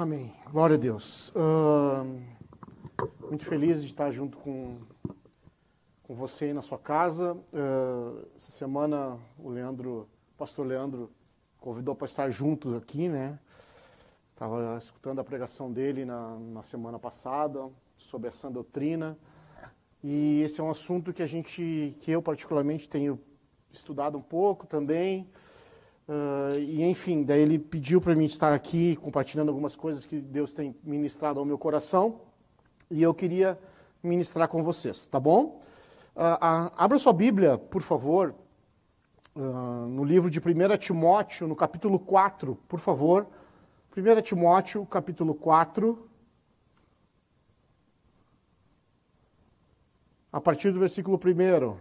Amém. Glória a Deus. Uh, muito feliz de estar junto com, com você aí na sua casa. Uh, essa semana o Leandro, o pastor Leandro, convidou para estar juntos aqui, né? Estava escutando a pregação dele na, na semana passada sobre essa doutrina. E esse é um assunto que a gente, que eu particularmente tenho estudado um pouco também. Uh, e enfim, daí ele pediu para mim estar aqui compartilhando algumas coisas que Deus tem ministrado ao meu coração e eu queria ministrar com vocês, tá bom? Uh, uh, abra sua Bíblia, por favor, no livro de 1 Timóteo, no capítulo 4, por favor. 1 Timóteo, capítulo 4. A partir do versículo 1.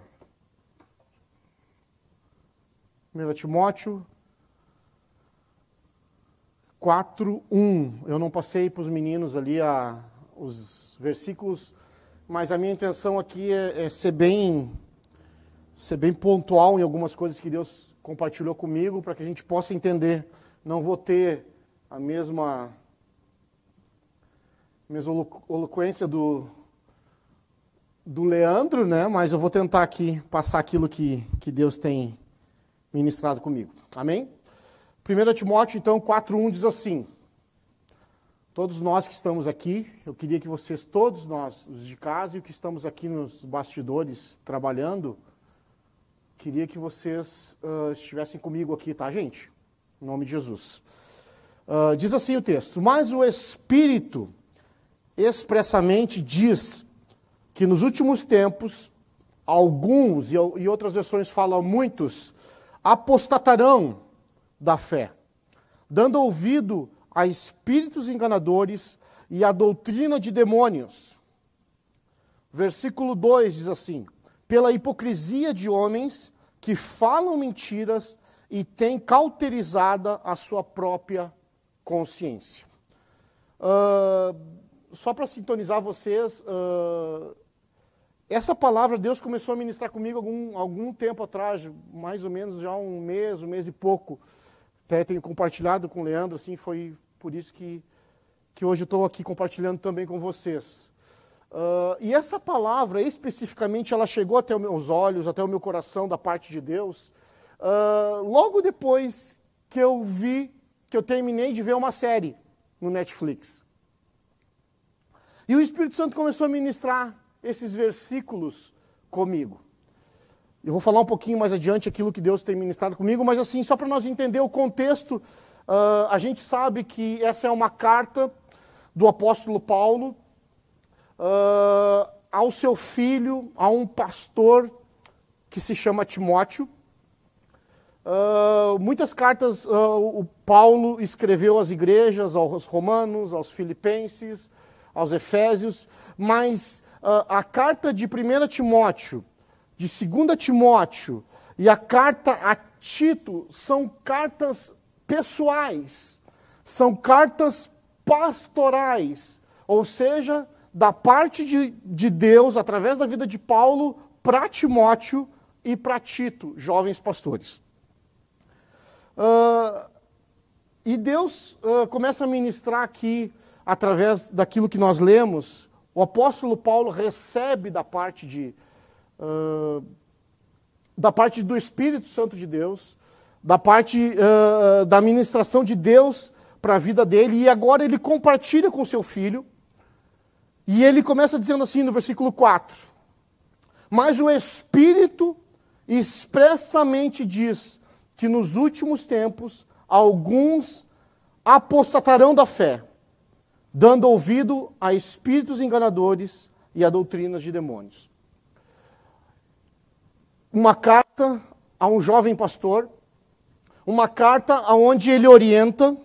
1 Timóteo 4:1. Eu não passei para os meninos ali a, os versículos, mas a minha intenção aqui é, é ser bem ser bem pontual em algumas coisas que Deus compartilhou comigo para que a gente possa entender. Não vou ter a mesma mesma eloquência do do Leandro, né? Mas eu vou tentar aqui passar aquilo que, que Deus tem ministrado comigo. Amém? 1 Timóteo, então, 4.1 diz assim: Todos nós que estamos aqui, eu queria que vocês, todos nós, os de casa e os que estamos aqui nos bastidores trabalhando, queria que vocês uh, estivessem comigo aqui, tá, gente? Em nome de Jesus. Uh, diz assim o texto: Mas o Espírito expressamente diz que nos últimos tempos, alguns, e outras versões falam muitos, apostatarão da fé, dando ouvido a espíritos enganadores e a doutrina de demônios. Versículo 2 diz assim: pela hipocrisia de homens que falam mentiras e têm cauterizada a sua própria consciência. Uh, só para sintonizar vocês, uh, essa palavra Deus começou a ministrar comigo algum, algum tempo atrás, mais ou menos já um mês, um mês e pouco. Até tenho compartilhado com o Leandro, assim, foi por isso que, que hoje estou aqui compartilhando também com vocês. Uh, e essa palavra, especificamente, ela chegou até os meus olhos, até o meu coração da parte de Deus, uh, logo depois que eu vi, que eu terminei de ver uma série no Netflix. E o Espírito Santo começou a ministrar esses versículos comigo. Eu vou falar um pouquinho mais adiante aquilo que Deus tem ministrado comigo, mas assim, só para nós entender o contexto, uh, a gente sabe que essa é uma carta do apóstolo Paulo uh, ao seu filho, a um pastor que se chama Timóteo. Uh, muitas cartas o Paulo escreveu às igrejas, aos romanos, aos filipenses, aos efésios, mas a carta de 1 Timóteo de 2 Timóteo e a carta a Tito são cartas pessoais, são cartas pastorais, ou seja, da parte de, de Deus, através da vida de Paulo, para Timóteo e para Tito, jovens pastores. Uh, e Deus uh, começa a ministrar aqui, através daquilo que nós lemos, o apóstolo Paulo recebe da parte de, uh, da parte do Espírito Santo de Deus, da parte uh, da ministração de Deus para a vida dele, e agora ele compartilha com seu filho, e ele começa dizendo assim no versículo 4: Mas o Espírito expressamente diz que nos últimos tempos alguns apostatarão da fé, dando ouvido a espíritos enganadores e a doutrinas de demônios uma carta a um jovem pastor, uma carta aonde ele orienta,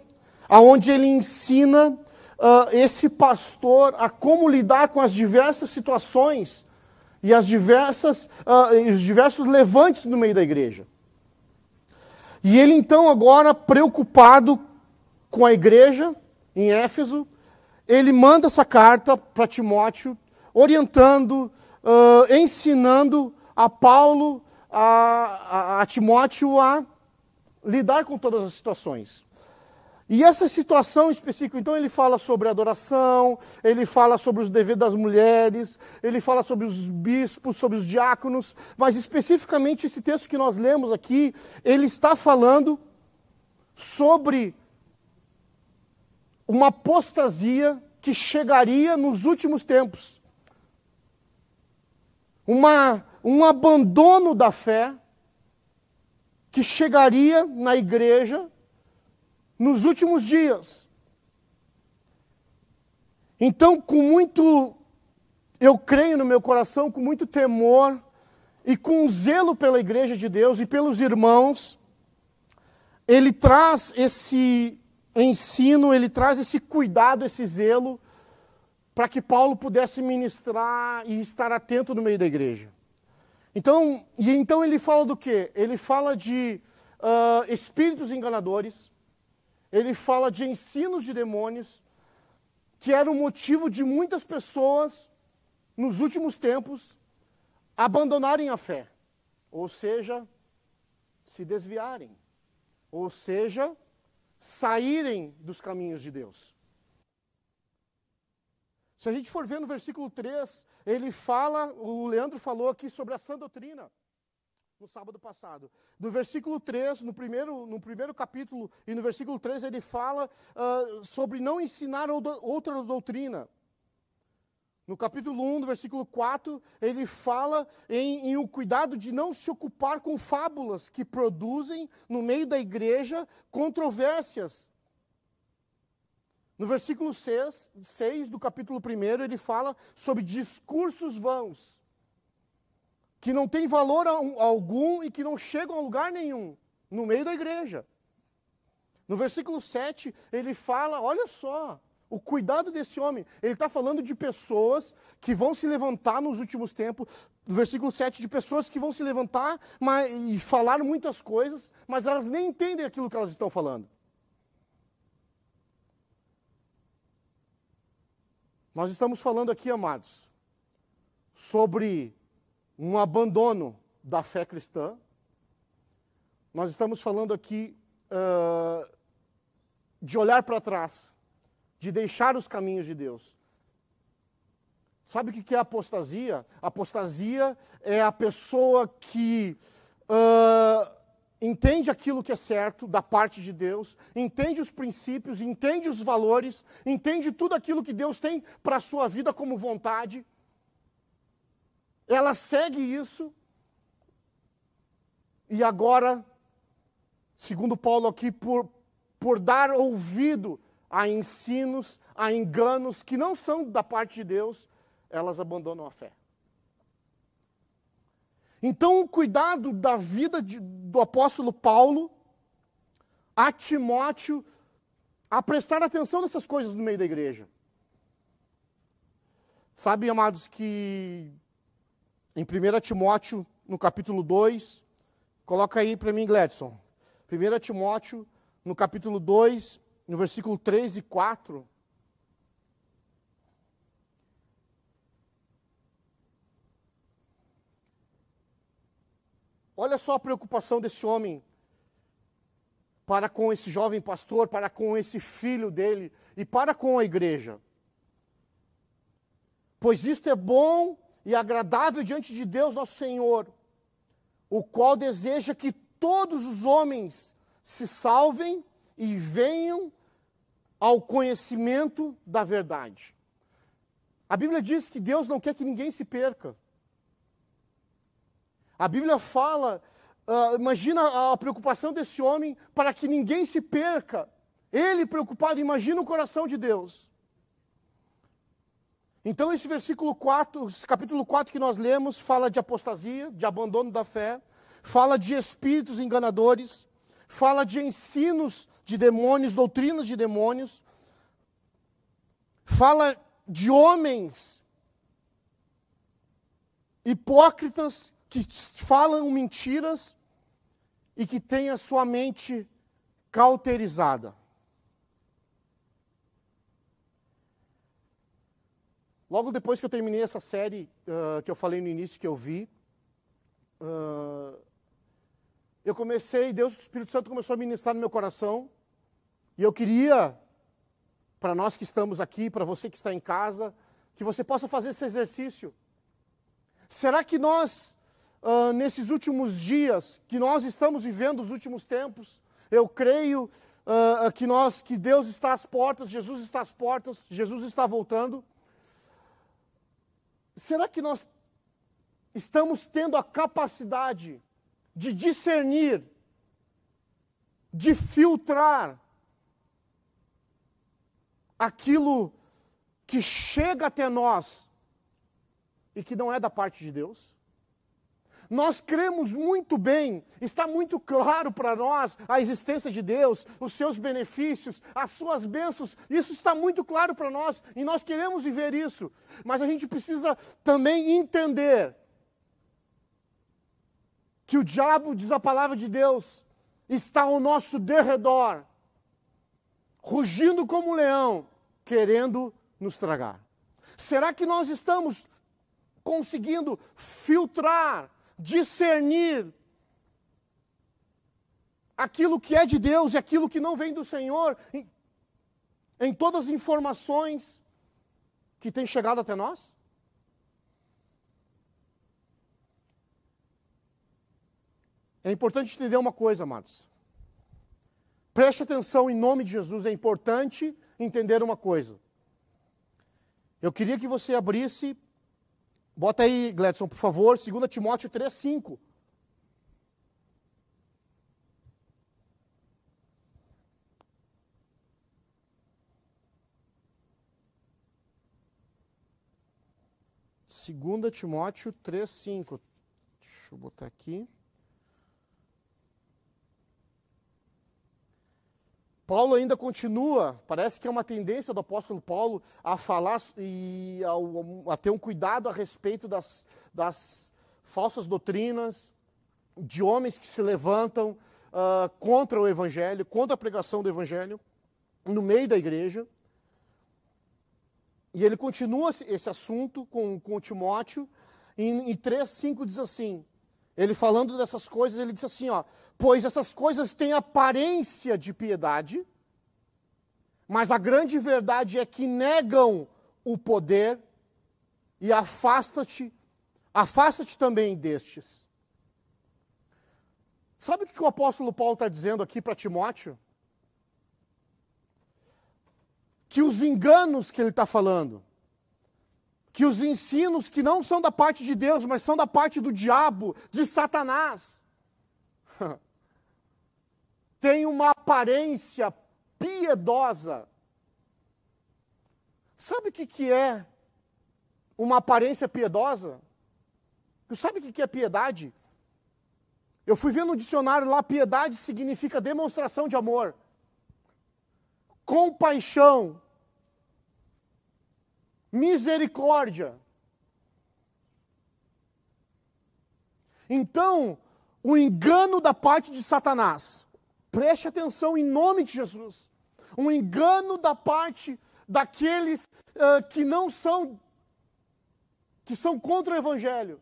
aonde ele ensina uh, esse pastor a como lidar com as diversas situações e as diversas, uh, os diversos levantes no meio da igreja. E ele então agora preocupado com a igreja em Éfeso, ele manda essa carta para Timóteo, orientando, uh, ensinando a Paulo, a, a, a Timóteo a lidar com todas as situações. E essa situação específica, então ele fala sobre adoração, ele fala sobre os deveres das mulheres, ele fala sobre os bispos, sobre os diáconos, mas especificamente esse texto que nós lemos aqui, ele está falando sobre uma apostasia que chegaria nos últimos tempos. Uma, um abandono da fé que chegaria na igreja nos últimos dias. Então, com muito, eu creio no meu coração, com muito temor e com zelo pela igreja de Deus e pelos irmãos, ele traz esse ensino, ele traz esse cuidado, esse zelo, para que Paulo pudesse ministrar e estar atento no meio da igreja. Então, e então ele fala do quê? Ele fala de uh, espíritos enganadores, ele fala de ensinos de demônios, que era o motivo de muitas pessoas, nos últimos tempos, abandonarem a fé, ou seja, se desviarem, ou seja, saírem dos caminhos de Deus. Se a gente for ver no versículo 3, ele fala, o Leandro falou aqui sobre a sã doutrina no sábado passado. No versículo 3, no primeiro, no primeiro capítulo, e no versículo 3, ele fala uh, sobre não ensinar outra doutrina. No capítulo 1, no versículo 4, ele fala em, em o cuidado de não se ocupar com fábulas que produzem, no meio da igreja, controvérsias. No versículo 6, 6 do capítulo 1, ele fala sobre discursos vãos que não têm valor algum e que não chegam a lugar nenhum no meio da igreja. No versículo 7, ele fala: olha só, o cuidado desse homem. Ele está falando de pessoas que vão se levantar nos últimos tempos. No versículo 7, de pessoas que vão se levantar mas, e falar muitas coisas, mas elas nem entendem aquilo que elas estão falando. Nós estamos falando aqui, amados, sobre um abandono da fé cristã. Nós estamos falando aqui uh, de olhar para trás, de deixar os caminhos de Deus. Sabe o que é apostasia? Apostasia é a pessoa que uh, entende aquilo que é certo da parte de Deus, entende os princípios, entende os valores, entende tudo aquilo que Deus tem para a sua vida como vontade, ela segue isso. E agora, segundo Paulo aqui, por, por dar ouvido a ensinos, a enganos que não são da parte de Deus, elas abandonam a fé. Então, o cuidado da vida de, do apóstolo Paulo a Timóteo a prestar atenção nessas coisas no meio da igreja. Sabe, amados, que em 1 Timóteo, no capítulo 2, coloca aí para mim, Gladson. 1 Timóteo, no capítulo 2, no versículo 3 e 4. Olha só a preocupação desse homem para com esse jovem pastor, para com esse filho dele e para com a igreja. Pois isto é bom e agradável diante de Deus, nosso Senhor, o qual deseja que todos os homens se salvem e venham ao conhecimento da verdade. A Bíblia diz que Deus não quer que ninguém se perca. A Bíblia fala, uh, imagina a preocupação desse homem para que ninguém se perca. Ele preocupado, imagina o coração de Deus. Então, esse versículo 4, esse capítulo 4 que nós lemos, fala de apostasia, de abandono da fé, fala de espíritos enganadores, fala de ensinos de demônios, doutrinas de demônios, fala de homens hipócritas que falam mentiras e que têm a sua mente cauterizada. Logo depois que eu terminei essa série uh, que eu falei no início que eu vi, uh, eu comecei, Deus, o Espírito Santo começou a ministrar no meu coração E eu queria, para nós que estamos aqui, para você que está em casa, que você possa fazer esse exercício. Será que nós, uh, nesses últimos dias, que nós estamos vivendo os últimos tempos, eu creio uh, que nós, que Deus está às portas, Jesus está às portas, Jesus está voltando. Será que nós estamos tendo a capacidade de discernir, de filtrar aquilo que chega até nós e que não é da parte de Deus? Nós cremos muito bem, está muito claro para nós a existência de Deus, os seus benefícios, as suas bênçãos, isso está muito claro para nós e nós queremos viver isso, mas a gente precisa também entender que o diabo, diz a palavra de Deus, está ao nosso derredor, rugindo como um leão, querendo nos tragar. Será que nós estamos conseguindo filtrar, discernir aquilo que é de Deus e aquilo que não vem do Senhor em, em todas as informações que têm chegado até nós? É importante entender uma coisa, amados. Preste atenção em nome de Jesus, é importante entender uma coisa. Eu queria que você abrisse, bota aí, Gledson, por favor, 2 Timóteo 3, 5. Segunda Timóteo 3, 5. Deixa eu botar aqui. Paulo ainda continua, parece que é uma tendência do apóstolo Paulo a falar e a, a ter um cuidado a respeito das, das, falsas doutrinas, de homens que se levantam uh, contra o evangelho, contra a pregação do evangelho, no meio da igreja. E ele continua esse assunto com, com Timóteo, em 3,5 diz assim: ele falando dessas coisas, ele disse assim, ó, pois essas coisas têm aparência de piedade, mas a grande verdade é que negam o poder e afasta-te, afasta-te também destes. Sabe o que o apóstolo Paulo está dizendo aqui para Timóteo? Que os enganos que ele está falando, que os ensinos que não são da parte de Deus, mas são da parte do diabo, de Satanás, tem uma aparência piedosa. Sabe o que, que é uma aparência piedosa? Sabe o que, que é piedade? Eu fui ver no dicionário lá, piedade significa demonstração de amor, compaixão, misericórdia. Então, o engano da parte de Satanás, preste atenção em nome de Jesus. Um engano da parte daqueles uh, que não são, que são contra o Evangelho.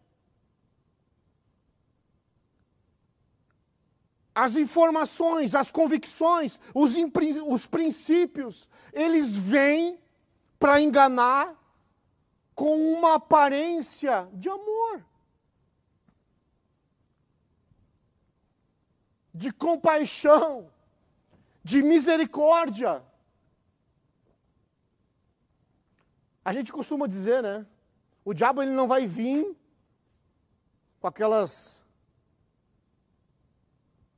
As informações, as convicções, os, os princípios, eles vêm para enganar com uma aparência de amor, de compaixão, de misericórdia. A gente costuma dizer, né? O diabo ele não vai vir com aquelas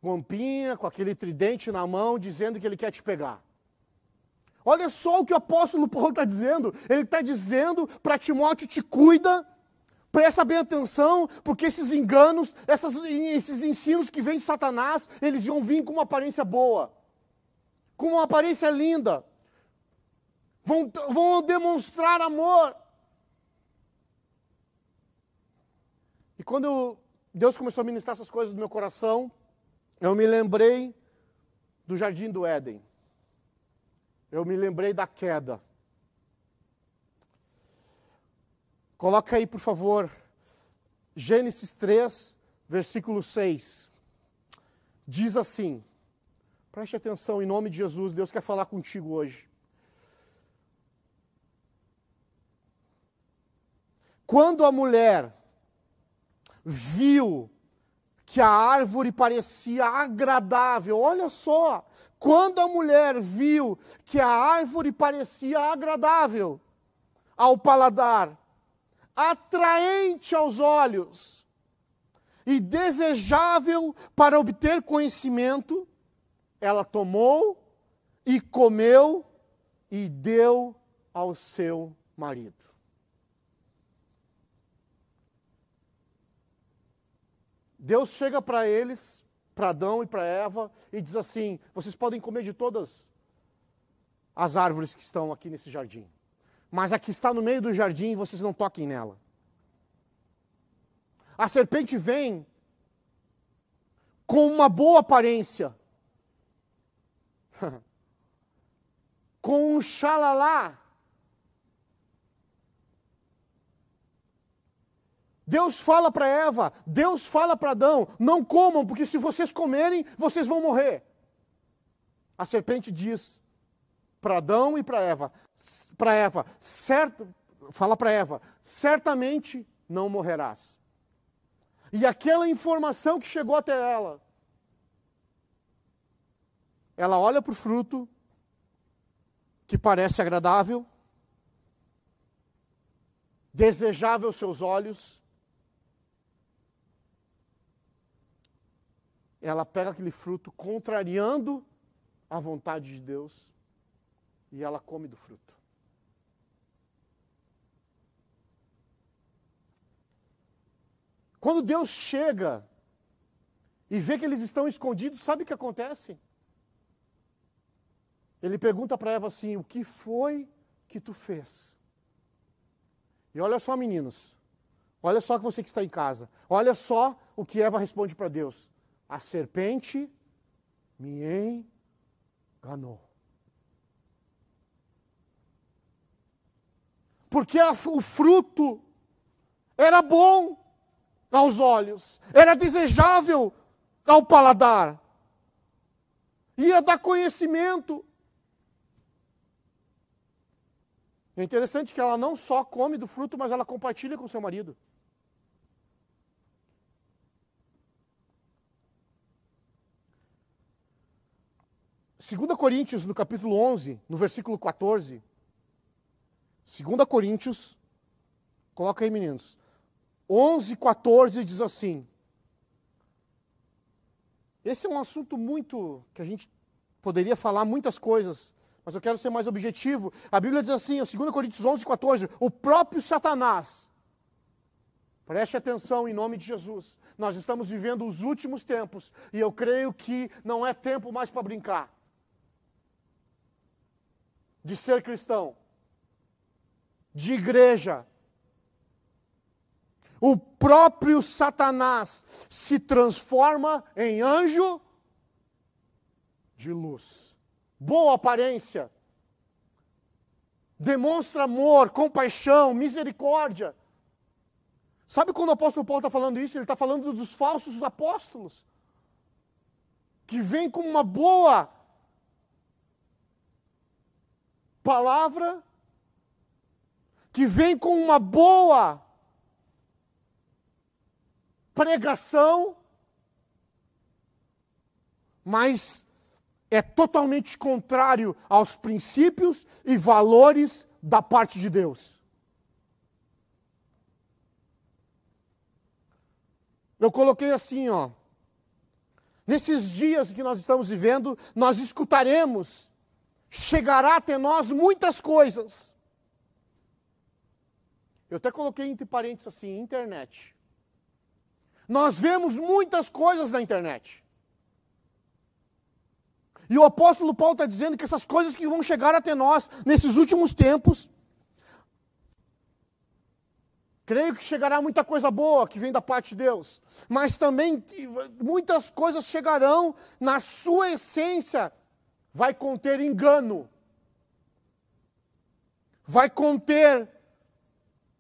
gompinha, com aquele tridente na mão, dizendo que ele quer te pegar. Olha só o que o apóstolo Paulo está dizendo. Ele está dizendo para Timóteo: te cuida, presta bem atenção, porque esses enganos, essas, esses ensinos que vêm de Satanás, eles vão vir com uma aparência boa, com uma aparência linda, vão, vão demonstrar amor. E quando Deus começou a ministrar essas coisas no meu coração, eu me lembrei do jardim do Éden eu me lembrei da queda. Coloca aí, por favor, Gênesis 3, versículo 6. Diz assim: Preste atenção, em nome de Jesus, Deus quer falar contigo hoje. Quando a mulher viu que a árvore parecia agradável, olha só, quando a mulher viu que a árvore parecia agradável ao paladar, atraente aos olhos e desejável para obter conhecimento, ela tomou e comeu e deu ao seu marido. Deus chega para eles, para Adão e para Eva, e diz assim: vocês podem comer de todas as árvores que estão aqui nesse jardim, mas a que está no meio do jardim, vocês não toquem nela. A serpente vem com uma boa aparência, com um xalalá. Deus fala para Eva, Deus fala para Adão: não comam, porque se vocês comerem, vocês vão morrer. A serpente diz para Adão e para Eva, para Eva, certo, fala para Eva, certamente não morrerás. E aquela informação que chegou até ela, ela olha para o fruto, que parece agradável, desejável aos seus olhos, ela pega aquele fruto contrariando a vontade de Deus e ela come do fruto. Quando Deus chega e vê que eles estão escondidos, sabe o que acontece? Ele pergunta para Eva assim: O que foi que tu fez? E olha só, meninos. Olha só que você que está em casa. Olha só o que Eva responde para Deus: A serpente me enganou. Porque o fruto era bom aos olhos, era desejável ao paladar, ia dar conhecimento. É interessante que ela não só come do fruto, mas ela compartilha com seu marido. Segunda Coríntios, no capítulo 11, no versículo 14. Segunda Coríntios, coloca aí meninos. 11, 14 diz assim. Esse é um assunto muito que a gente poderia falar muitas coisas, mas eu quero ser mais objetivo. A Bíblia diz assim, 2 Coríntios 11, 14, o próprio Satanás, preste atenção em nome de Jesus, nós estamos vivendo os últimos tempos, e eu creio que não é tempo mais para brincar, de ser cristão, de igreja. O próprio Satanás se transforma em anjo de luz boa aparência, demonstra amor, compaixão, misericórdia. Sabe quando o apóstolo Paulo está falando isso? Ele está falando dos falsos apóstolos, que vêm com uma boa palavra, que vem com uma boa pregação, mas é totalmente contrário aos princípios e valores da parte de Deus. Eu coloquei assim, ó. Nesses dias que nós estamos vivendo, nós escutaremos, chegará até nós muitas coisas. Eu até coloquei entre parênteses assim, internet. Nós vemos muitas coisas na internet. E o apóstolo Paulo está dizendo que essas coisas que vão chegar até nós nesses últimos tempos, creio que chegará muita coisa boa que vem da parte de Deus, mas também muitas coisas chegarão na sua essência, vai conter engano, vai conter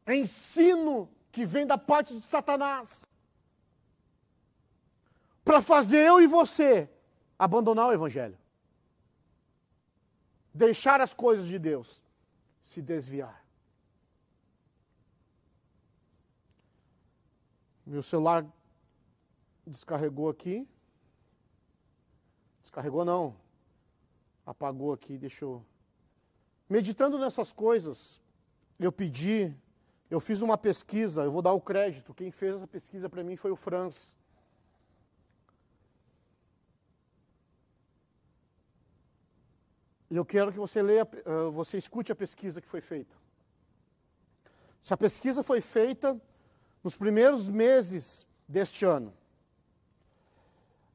ensino que vem da parte de Satanás, para fazer eu e você abandonar o Evangelho. deixar as coisas de Deus, se desviar. Meu celular descarregou aqui. Descarregou não. Apagou aqui, deixou. Meditando nessas coisas, eu pedi, eu fiz uma pesquisa, eu vou dar o crédito. Quem fez essa pesquisa para mim foi o Franz. E eu quero que você leia, eh, você escute a pesquisa que foi feita. Se a pesquisa foi feita nos primeiros meses deste ano,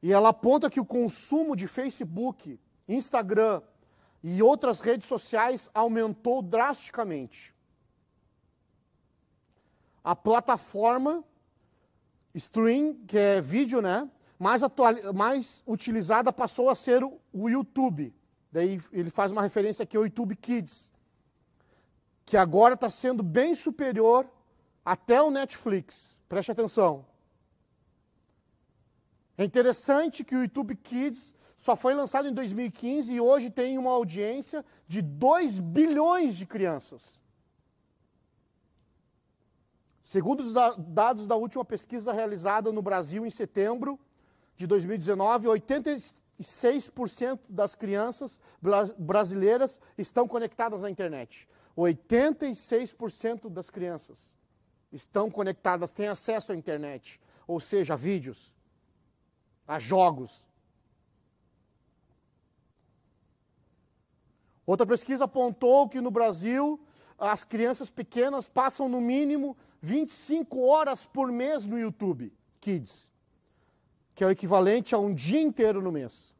e ela aponta que o consumo de Facebook, Instagram e outras redes sociais aumentou drasticamente. A plataforma stream, que é vídeo, né, mais, atual, mais utilizada passou a ser o YouTube. Daí ele faz uma referência aqui ao YouTube Kids, que agora está sendo bem superior até o Netflix. Preste atenção. É interessante que o YouTube Kids só foi lançado em 2015 e hoje tem uma audiência de 2 bilhões de crianças. Segundo os dados da última pesquisa realizada no Brasil em setembro de 2019, 80 6% das crianças brasileiras estão conectadas à internet. 86% das crianças estão conectadas, têm acesso à internet, ou seja, a vídeos, a jogos. Outra pesquisa apontou que no Brasil as crianças pequenas passam no mínimo 25 horas por mês no YouTube Kids que é o equivalente a um dia inteiro no mês.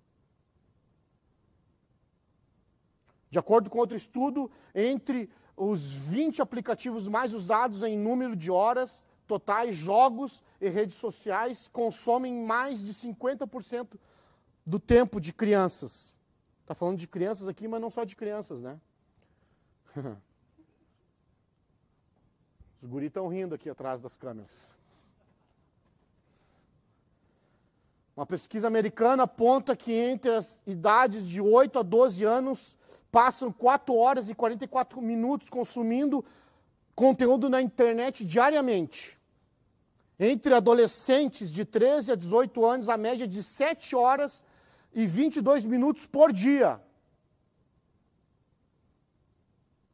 De acordo com outro estudo, entre os 20 aplicativos mais usados em número de horas totais, jogos e redes sociais consomem mais de 50% do tempo de crianças. Está falando de crianças aqui, mas não só de crianças, né? Os guris estão rindo aqui atrás das câmeras. Uma pesquisa americana aponta que entre as idades de 8 a 12 anos passam 4 horas e 44 minutos consumindo conteúdo na internet diariamente. Entre adolescentes de 13 a 18 anos, a média de 7 horas e 22 minutos por dia.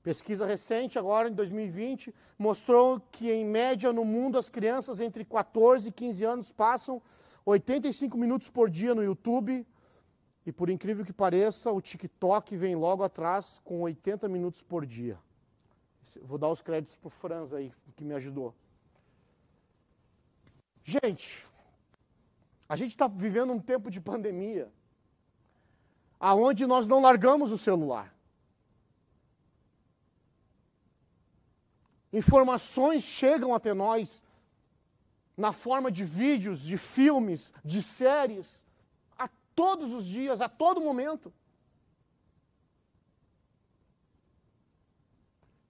Pesquisa recente, agora em 2020, mostrou que, em média, no mundo, as crianças entre 14 e 15 anos passam 85 minutos por dia no YouTube. E por incrível que pareça, o TikTok vem logo atrás com 80 minutos por dia. Vou dar os créditos para o Franz aí, que me ajudou. Gente, a gente está vivendo um tempo de pandemia, aonde nós não largamos o celular. Informações chegam até nós na forma de vídeos, de filmes, de séries, a todos os dias, a todo momento.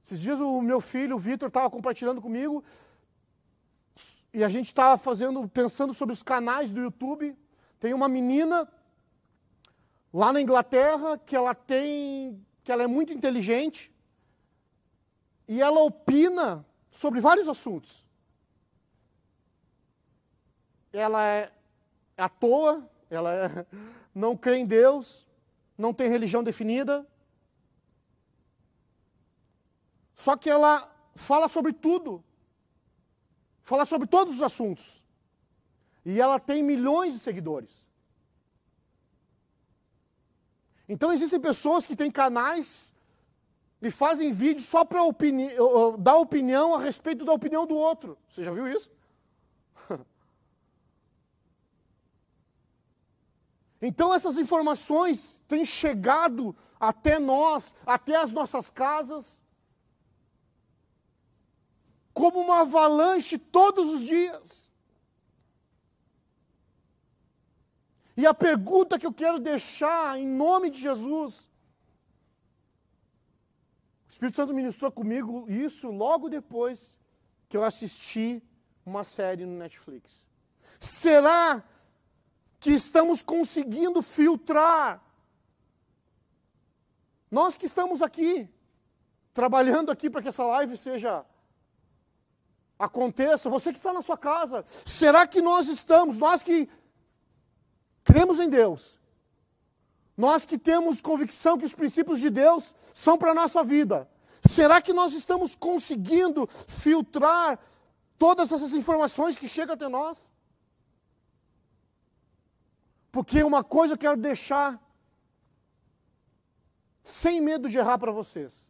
Esses dias o meu filho, o Vitor, estava compartilhando comigo e a gente estava fazendo, pensando sobre os canais do YouTube. Tem uma menina lá na Inglaterra que ela tem, que ela é muito inteligente e ela opina sobre vários assuntos ela é à toa, ela é, não crê em Deus, não tem religião definida. Só que ela fala sobre tudo. Fala sobre todos os assuntos. E ela tem milhões de seguidores. Então existem pessoas que têm canais e fazem vídeos só para opini dar opinião a respeito da opinião do outro. Você já viu isso? Então essas informações têm chegado até nós, até as nossas casas, como uma avalanche todos os dias. E a pergunta que eu quero deixar em nome de Jesus, o Espírito Santo ministrou comigo isso logo depois que eu assisti uma série no Netflix. Será que estamos conseguindo filtrar Nós que estamos aqui, trabalhando aqui para que essa live seja aconteça, você que está na sua casa, será que nós estamos, nós que cremos em Deus, nós que temos convicção que os princípios de Deus são para a nossa vida, será que nós estamos conseguindo filtrar todas essas informações que chegam até nós? Porque uma coisa eu quero deixar sem medo de errar para vocês.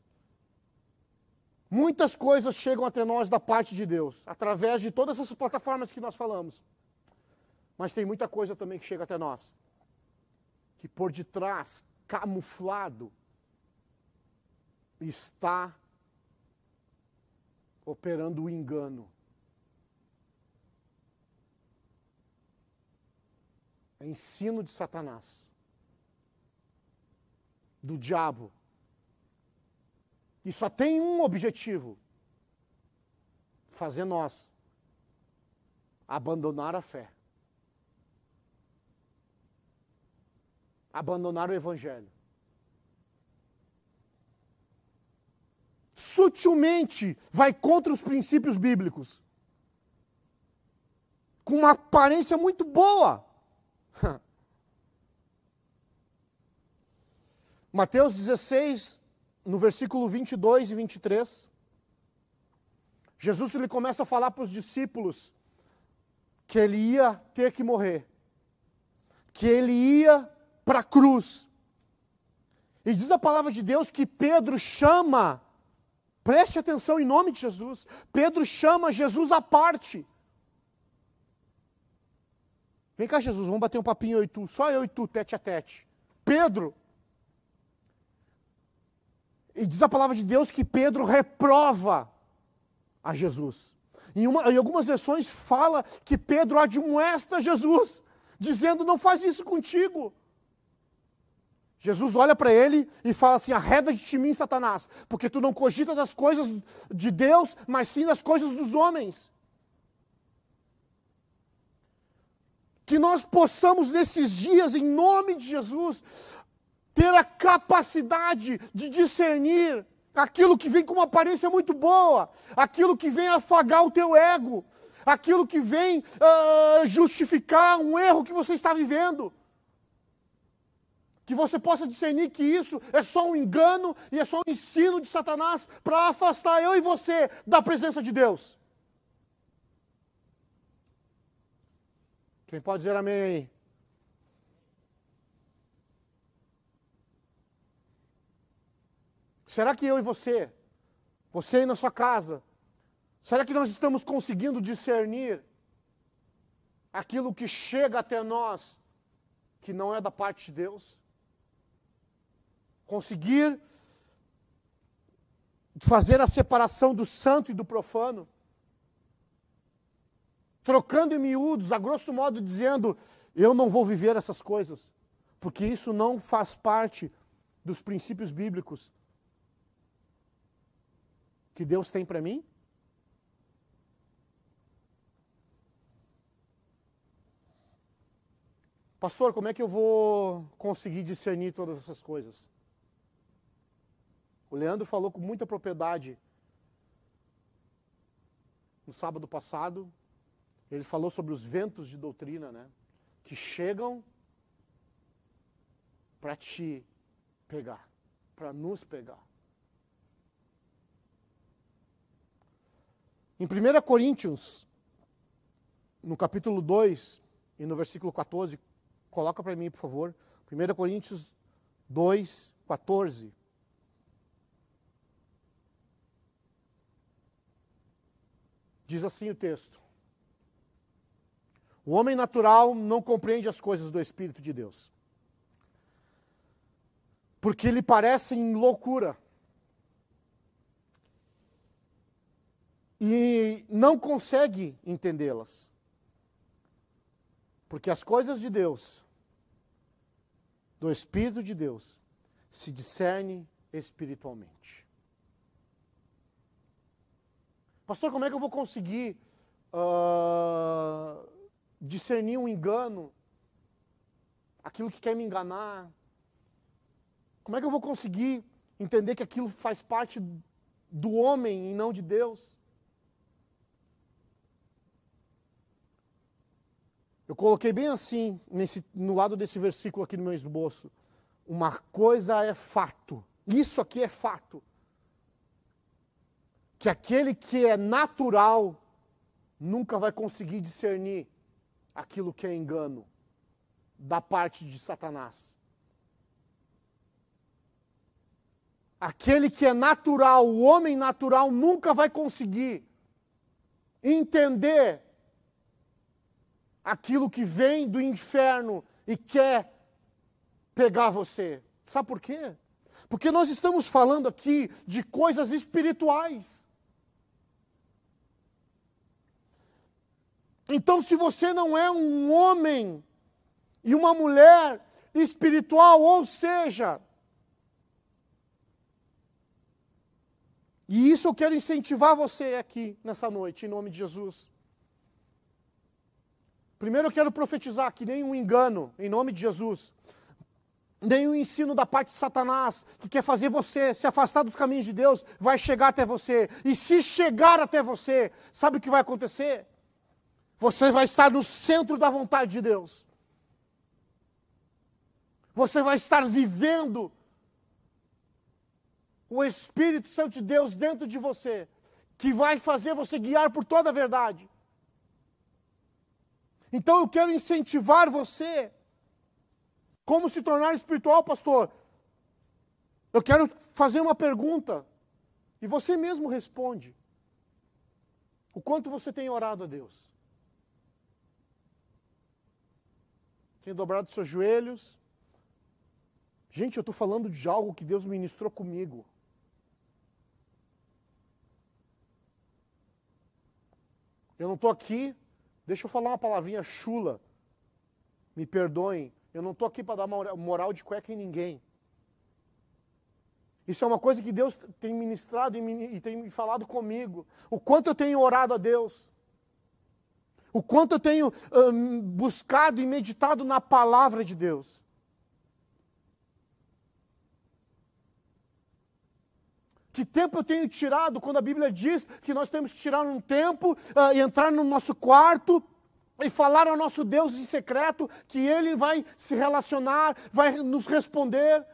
Muitas coisas chegam até nós da parte de Deus, através de todas essas plataformas que nós falamos. Mas tem muita coisa também que chega até nós, que por detrás, camuflado, está operando o engano. É ensino de Satanás, do diabo e só tem um objetivo: fazer nós abandonar a fé. Abandonar o Evangelho. Sutilmente vai contra os princípios bíblicos. Com uma aparência muito boa. Mateus 16, no versículo 22 e 23, Jesus ele começa a falar para os discípulos que ele ia ter que morrer, que ele ia para a cruz. E diz a palavra de Deus que Pedro chama, preste atenção em nome de Jesus, Pedro chama Jesus à parte. Vem cá, Jesus, vamos bater um papinho eu e tu, só eu e tu, tete a tete. Pedro, e diz a palavra de Deus que Pedro reprova a Jesus. Em, uma, em algumas versões fala que Pedro admoesta Jesus, dizendo: Não faz isso contigo. Jesus olha para ele e fala assim: arreda de mim, Satanás, porque tu não cogita das coisas de Deus, mas sim das coisas dos homens. Que nós possamos nesses dias, em nome de Jesus, ter a capacidade de discernir aquilo que vem com uma aparência muito boa, aquilo que vem afagar o teu ego, aquilo que vem uh, justificar um erro que você está vivendo. Que você possa discernir que isso é só um engano e é só um ensino de Satanás para afastar eu e você da presença de Deus. Quem pode dizer amém aí? Será que eu e você, você aí na sua casa, será que nós estamos conseguindo discernir aquilo que chega até nós que não é da parte de Deus? Conseguir fazer a separação do santo e do profano? Trocando em miúdos, a grosso modo dizendo: eu não vou viver essas coisas, porque isso não faz parte dos princípios bíblicos que Deus tem para mim? Pastor, como é que eu vou conseguir discernir todas essas coisas? O Leandro falou com muita propriedade no sábado passado. Ele falou sobre os ventos de doutrina, né? Que chegam para te pegar, para nos pegar. Em 1 Coríntios, no capítulo 2 e no versículo 14, coloca para mim, por favor. 1 Coríntios 2, 14. Diz assim o texto: O homem natural não compreende as coisas do Espírito de Deus, porque lhe parecem loucura e não consegue entendê-las. Porque as coisas de Deus, do Espírito de Deus, se discerne espiritualmente. Pastor, como é que eu vou conseguir uh, discernir um engano, aquilo que quer me enganar? Como é que eu vou conseguir entender que aquilo faz parte do homem e não de Deus. Eu coloquei bem assim, nesse, no lado desse versículo aqui no meu esboço. Uma coisa é fato. Isso aqui é fato. Que aquele que é natural nunca vai conseguir discernir aquilo que é engano da parte de Satanás. Aquele que é natural, o homem natural, nunca vai conseguir entender aquilo que vem do inferno e quer pegar você. Sabe por quê? Porque nós estamos falando aqui de coisas espirituais. Então, se você não é um homem e uma mulher espiritual, ou seja, E isso eu quero incentivar você aqui nessa noite, em nome de Jesus. Primeiro eu quero profetizar que nenhum engano, em nome de Jesus, nenhum ensino da parte de Satanás, que quer fazer você se afastar dos caminhos de Deus, vai chegar até você. E se chegar até você, sabe o que vai acontecer? Você vai estar no centro da vontade de Deus. Você vai estar vivendo o Espírito Santo de Deus dentro de você, que vai fazer você guiar por toda a verdade. Então eu quero incentivar você. Como se tornar espiritual, pastor? Eu quero fazer uma pergunta e você mesmo responde. O quanto você tem orado a Deus? Tem dobrado seus joelhos? Gente, eu estou falando de algo que Deus ministrou comigo. Eu não estou aqui, deixa eu falar uma palavrinha chula, me perdoem, eu não estou aqui para dar moral de cueca em ninguém. Isso é uma coisa que Deus tem ministrado e tem falado comigo. O quanto eu tenho orado a Deus. O quanto eu tenho hum, buscado e meditado na palavra de Deus. Que tempo eu tenho tirado quando a Bíblia diz que nós temos que tirar um tempo uh, e entrar no nosso quarto e falar ao nosso Deus em secreto que Ele vai se relacionar, vai nos responder.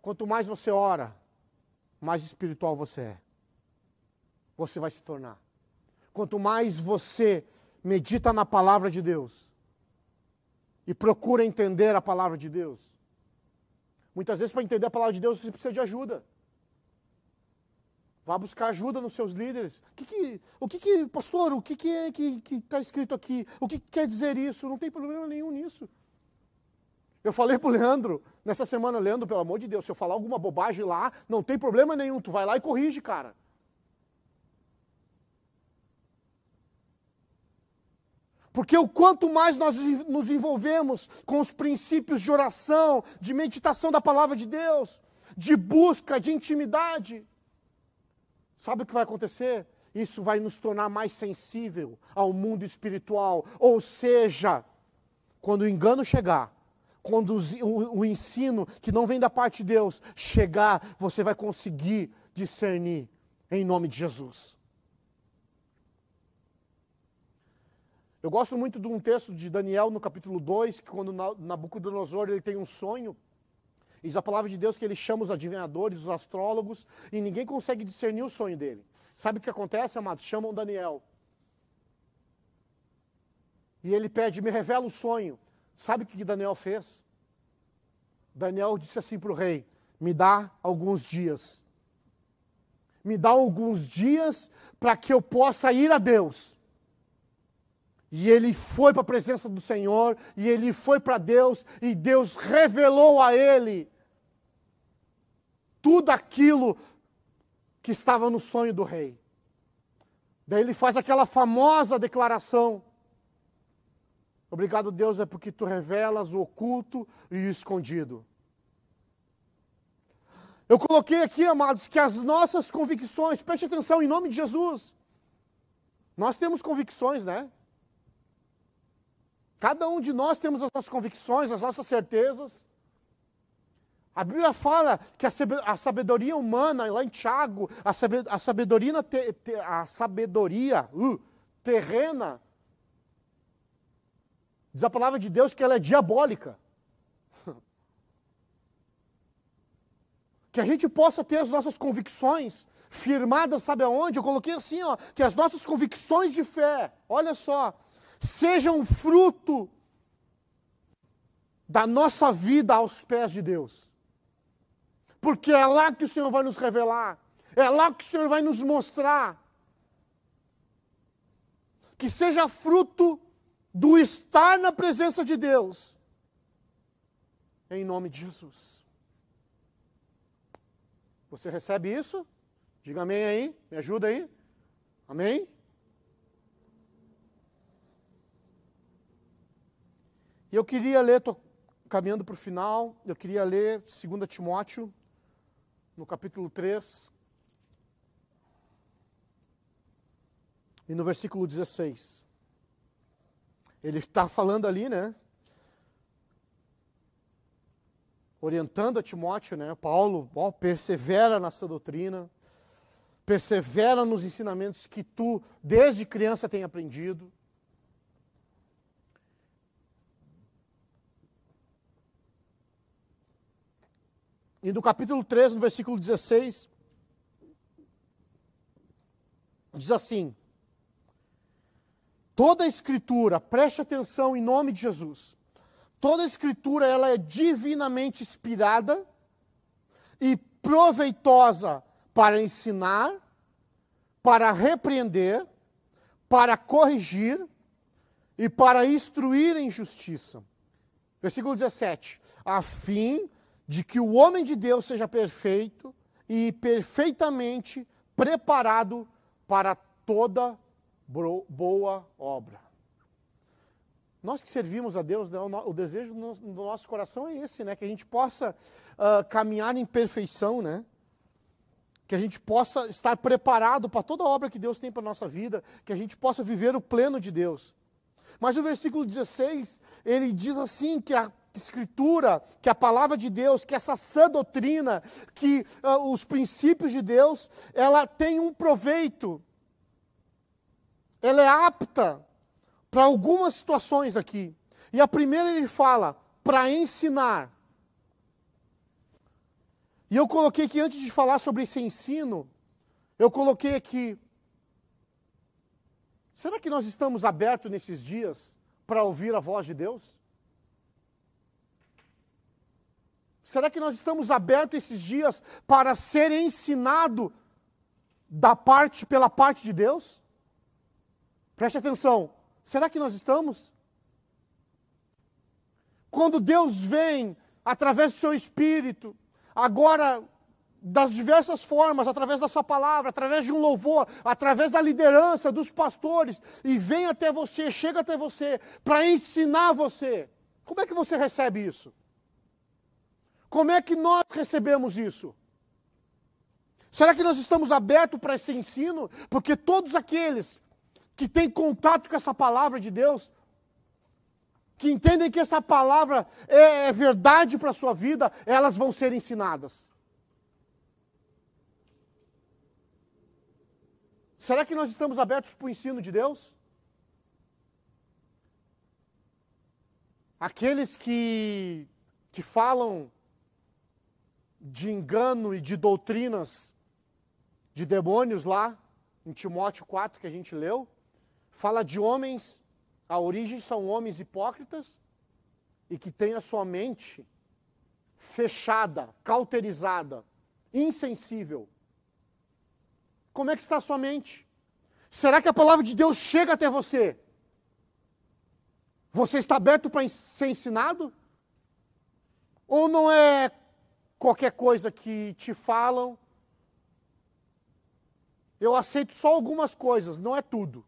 Quanto mais você ora, mais espiritual você é. Você vai se tornar. Quanto mais você medita na palavra de Deus, e procura entender a palavra de Deus. Muitas vezes, para entender a palavra de Deus, você precisa de ajuda. Vá buscar ajuda nos seus líderes. O que, que o que, que pastor, o que, que é que está escrito aqui? O que, que quer dizer isso? Não tem problema nenhum nisso. Eu falei para o Leandro nessa semana, Leandro, pelo amor de Deus, se eu falar alguma bobagem lá, não tem problema nenhum, tu vai lá e corrige, cara. Porque o quanto mais nós nos envolvemos com os princípios de oração, de meditação da palavra de Deus, de busca, de intimidade, sabe o que vai acontecer? Isso vai nos tornar mais sensível ao mundo espiritual. Ou seja, quando o engano chegar, quando o, o ensino que não vem da parte de Deus chegar, você vai conseguir discernir em nome de Jesus. Eu gosto muito de um texto de Daniel no capítulo 2, que quando Nabucodonosor ele tem um sonho, diz a palavra de Deus que ele chama os adivinhadores, os astrólogos, e ninguém consegue discernir o sonho dele. Sabe o que acontece, amados? Chamam Daniel. E ele pede, me revela o sonho. Sabe o que Daniel fez? Daniel disse assim para o rei: me dá alguns dias. Me dá alguns dias para que eu possa ir a Deus e ele foi para a presença do Senhor, e ele foi para Deus, e Deus revelou a ele tudo aquilo que estava no sonho do rei. Daí ele faz aquela famosa declaração: Obrigado, Deus, é porque tu revelas o oculto e o escondido. Eu coloquei aqui, amados, que as nossas convicções, preste atenção em nome de Jesus. Nós temos convicções, né? Cada um de nós temos as nossas convicções, as nossas certezas. A Bíblia fala que a sabedoria humana, lá em Tiago, a sabedoria, a sabedoria uh, terrena, diz a palavra de Deus que ela é diabólica. Que a gente possa ter as nossas convicções firmadas, sabe aonde? Eu coloquei assim, ó, que as nossas convicções de fé, olha só, sejam fruto da nossa vida aos pés de Deus. Porque é lá que o Senhor vai nos revelar, é lá que o Senhor vai nos mostrar. Que seja fruto do estar na presença de Deus. Em nome de Jesus. Você recebe isso? Diga amém aí, me ajuda aí. Amém? E eu queria ler, estou caminhando para o final, eu queria ler 2 Timóteo, no capítulo 3, e no versículo 16. Ele está falando ali, né? Orientando a Timóteo, né? Paulo, ó, persevera nessa doutrina, persevera nos ensinamentos que tu, desde criança, tem aprendido. E no capítulo 3, no versículo 16, diz assim: Toda a escritura, preste atenção em nome de Jesus. Toda a escritura ela é divinamente inspirada e proveitosa para ensinar, para repreender, para corrigir e para instruir em justiça. Versículo 17: a fim de que o homem de Deus seja perfeito e perfeitamente preparado para toda boa obra. Nós que servimos a Deus, né, o desejo do nosso coração é esse, né? Que a gente possa uh, caminhar em perfeição, né? Que a gente possa estar preparado para toda obra que Deus tem para a nossa vida, que a gente possa viver o pleno de Deus. Mas o versículo 16, ele diz assim que a Escritura, que a palavra de Deus, que essa sã doutrina, que uh, os princípios de Deus, ela tem um proveito. Ela é apta para algumas situações aqui. E a primeira ele fala, para ensinar. E eu coloquei que antes de falar sobre esse ensino, eu coloquei aqui. Será que nós estamos abertos nesses dias para ouvir a voz de Deus? Será que nós estamos abertos esses dias para ser ensinado da parte pela parte de Deus? Preste atenção. Será que nós estamos? Quando Deus vem através do seu espírito, agora das diversas formas, através da sua palavra, através de um louvor, através da liderança dos pastores, e vem até você, chega até você para ensinar você. Como é que você recebe isso? Como é que nós recebemos isso? Será que nós estamos abertos para esse ensino? Porque todos aqueles que têm contato com essa palavra de Deus, que entendem que essa palavra é, é verdade para a sua vida, elas vão ser ensinadas. Será que nós estamos abertos para o ensino de Deus? Aqueles que, que falam de engano e de doutrinas de demônios lá, em Timóteo 4, que a gente leu, fala de homens, a origem são homens hipócritas e que têm a sua mente fechada, cauterizada, insensível. Como é que está a sua mente? Será que a palavra de Deus chega até você? Você está aberto para ser ensinado? Ou não é qualquer coisa que te falam. Eu aceito só algumas coisas, não é tudo.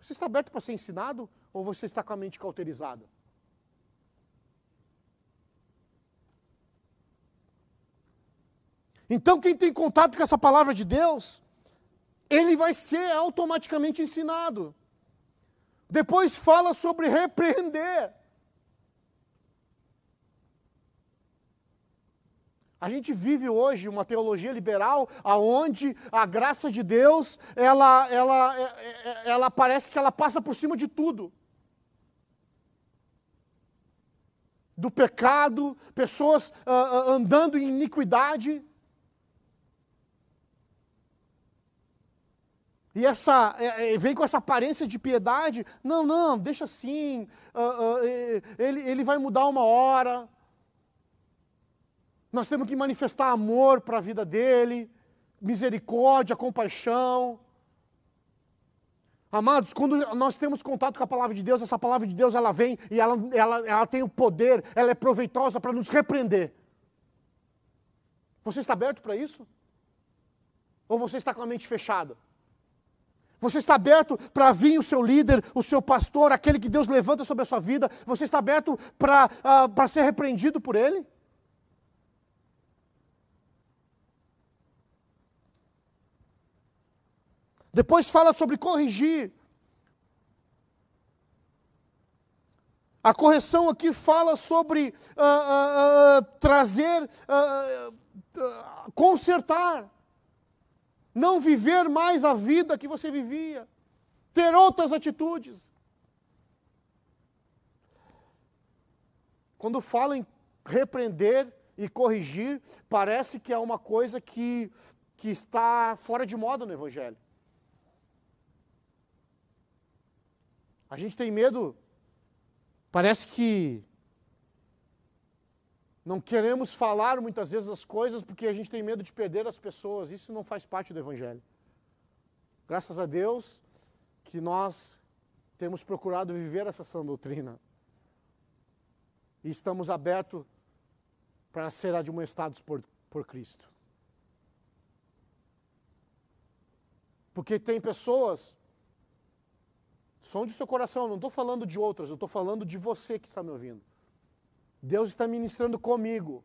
Você está aberto para ser ensinado ou você está com a mente cauterizada? Então, quem tem contato com essa palavra de Deus, ele vai ser automaticamente ensinado. Depois fala sobre repreender. A gente vive hoje uma teologia liberal aonde a graça de Deus, ela, ela, é, é, ela parece que ela passa por cima de tudo. Do pecado, pessoas uh, andando em iniquidade. E essa, é, vem com essa aparência de piedade. Não, não, deixa assim. Uh, uh, ele, ele vai mudar uma hora. Nós temos que manifestar amor para a vida dele, misericórdia, compaixão. Amados, quando nós temos contato com a palavra de Deus, essa palavra de Deus ela vem e ela, ela, ela tem o poder, ela é proveitosa para nos repreender. Você está aberto para isso? Ou você está com a mente fechada? Você está aberto para vir o seu líder, o seu pastor, aquele que Deus levanta sobre a sua vida? Você está aberto para uh, ser repreendido por ele? Depois fala sobre corrigir. A correção aqui fala sobre uh, uh, uh, trazer, consertar. Não viver mais a vida que você vivia. Ter outras atitudes. Quando fala em repreender e corrigir, parece que é uma coisa que, que está fora de moda no Evangelho. A gente tem medo, parece que não queremos falar muitas vezes as coisas porque a gente tem medo de perder as pessoas. Isso não faz parte do Evangelho. Graças a Deus que nós temos procurado viver essa sã doutrina. E estamos abertos para ser admoestados por, por Cristo. Porque tem pessoas Som de seu coração, não estou falando de outras, eu estou falando de você que está me ouvindo. Deus está ministrando comigo.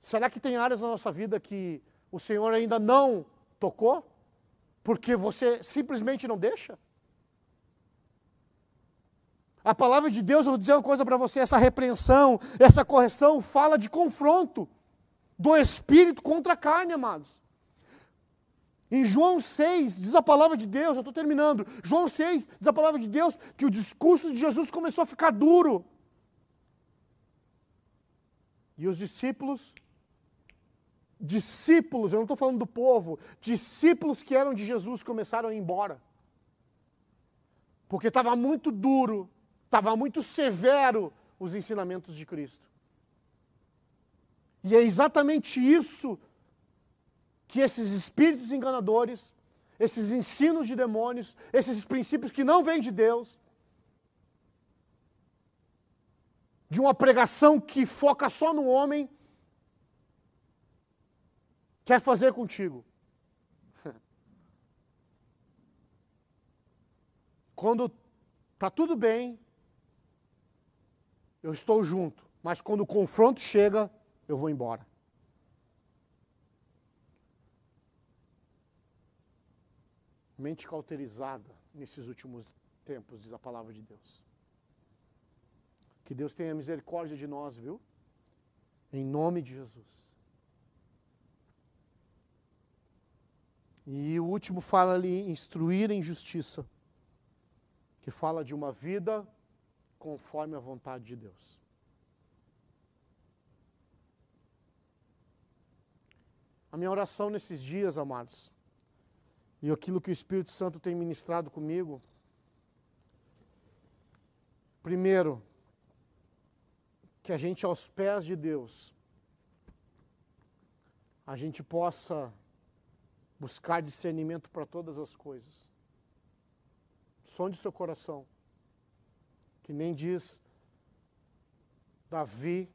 Será que tem áreas na nossa vida que o Senhor ainda não tocou? Porque você simplesmente não deixa? A palavra de Deus, eu vou dizer uma coisa para você: essa repreensão, essa correção fala de confronto do espírito contra a carne, amados. Em João 6, diz a palavra de Deus, eu estou terminando. João 6, diz a palavra de Deus que o discurso de Jesus começou a ficar duro. E os discípulos, discípulos, eu não estou falando do povo, discípulos que eram de Jesus começaram a ir embora. Porque estava muito duro, estava muito severo os ensinamentos de Cristo. E é exatamente isso que esses espíritos enganadores, esses ensinos de demônios, esses princípios que não vêm de Deus, de uma pregação que foca só no homem, quer fazer contigo. Quando está tudo bem, eu estou junto, mas quando o confronto chega, eu vou embora. Mente cauterizada nesses últimos tempos, diz a palavra de Deus. Que Deus tenha misericórdia de nós, viu? Em nome de Jesus. E o último fala ali, instruir em justiça, que fala de uma vida conforme a vontade de Deus. A minha oração nesses dias, amados, e aquilo que o Espírito Santo tem ministrado comigo. Primeiro, que a gente aos pés de Deus, a gente possa buscar discernimento para todas as coisas. Sonde seu coração, que nem diz Davi,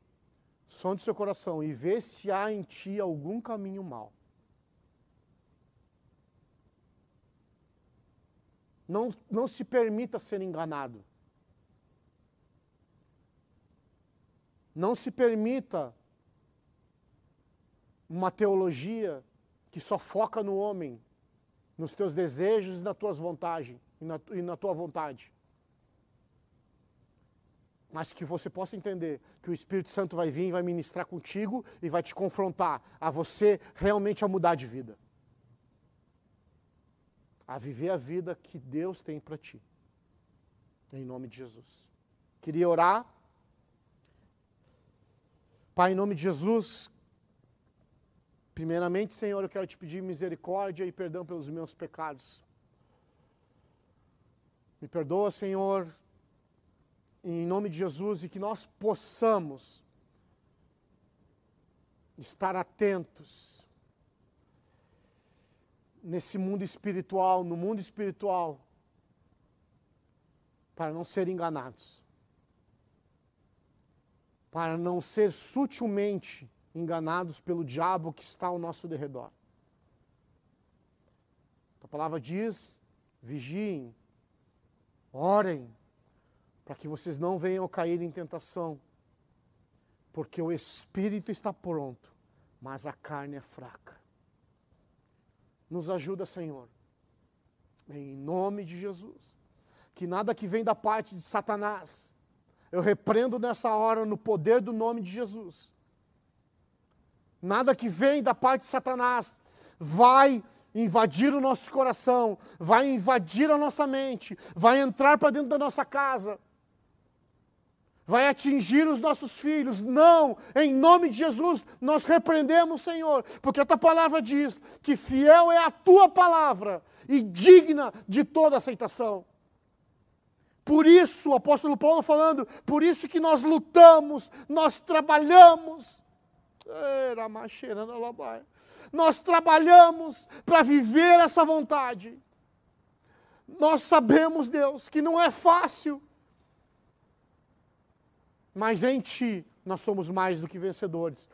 sonde seu coração e vê se há em ti algum caminho mau Não, não se permita ser enganado. Não se permita uma teologia que só foca no homem, nos teus desejos e nas tuas vontades, e na, e na tua vontade. Mas que você possa entender que o Espírito Santo vai vir e vai ministrar contigo e vai te confrontar a você realmente a mudar de vida. A viver a vida que Deus tem para ti. Em nome de Jesus. Queria orar. Pai, em nome de Jesus, primeiramente, Senhor, eu quero te pedir misericórdia e perdão pelos meus pecados. Me perdoa, Senhor, em nome de Jesus, e que nós possamos estar atentos nesse mundo espiritual, no mundo espiritual, para não ser enganados, para não ser sutilmente enganados pelo diabo que está ao nosso derredor. A palavra diz: vigiem, orem, para que vocês não venham cair em tentação, porque o espírito está pronto, mas a carne é fraca. Nos ajuda, Senhor, em nome de Jesus. Que nada que vem da parte de Satanás, eu repreendo nessa hora no poder do nome de Jesus. Nada que vem da parte de Satanás vai invadir o nosso coração, vai invadir a nossa mente, vai entrar para dentro da nossa casa, vai atingir os nossos filhos. Não, em nome de Jesus, nós repreendemos, Senhor, porque a tua palavra diz que fiel é a tua palavra e digna de toda aceitação. Por isso, o apóstolo Paulo falando, por isso que nós lutamos, nós trabalhamos. Nós trabalhamos para viver essa vontade. Nós sabemos, Deus, que não é fácil. Mas em Ti nós somos mais do que vencedores.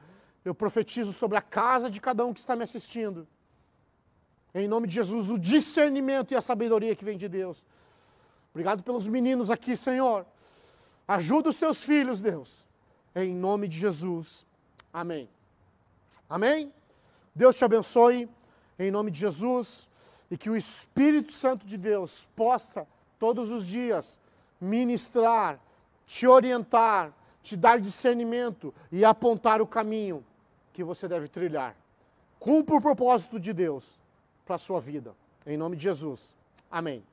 Eu profetizo sobre a casa de cada um que está me assistindo. Em nome de Jesus, o discernimento e a sabedoria que vem de Deus Obrigado pelos meninos aqui, Senhor. Ajuda os teus filhos, Deus. Em nome de Jesus. Amém. Amém? Deus te abençoe. Em nome de Jesus. E que o Espírito Santo de Deus possa, todos os dias, ministrar, te orientar, te dar discernimento e apontar o caminho que você deve trilhar. Cumpra o propósito de Deus para a sua vida. Em nome de Jesus. Amém.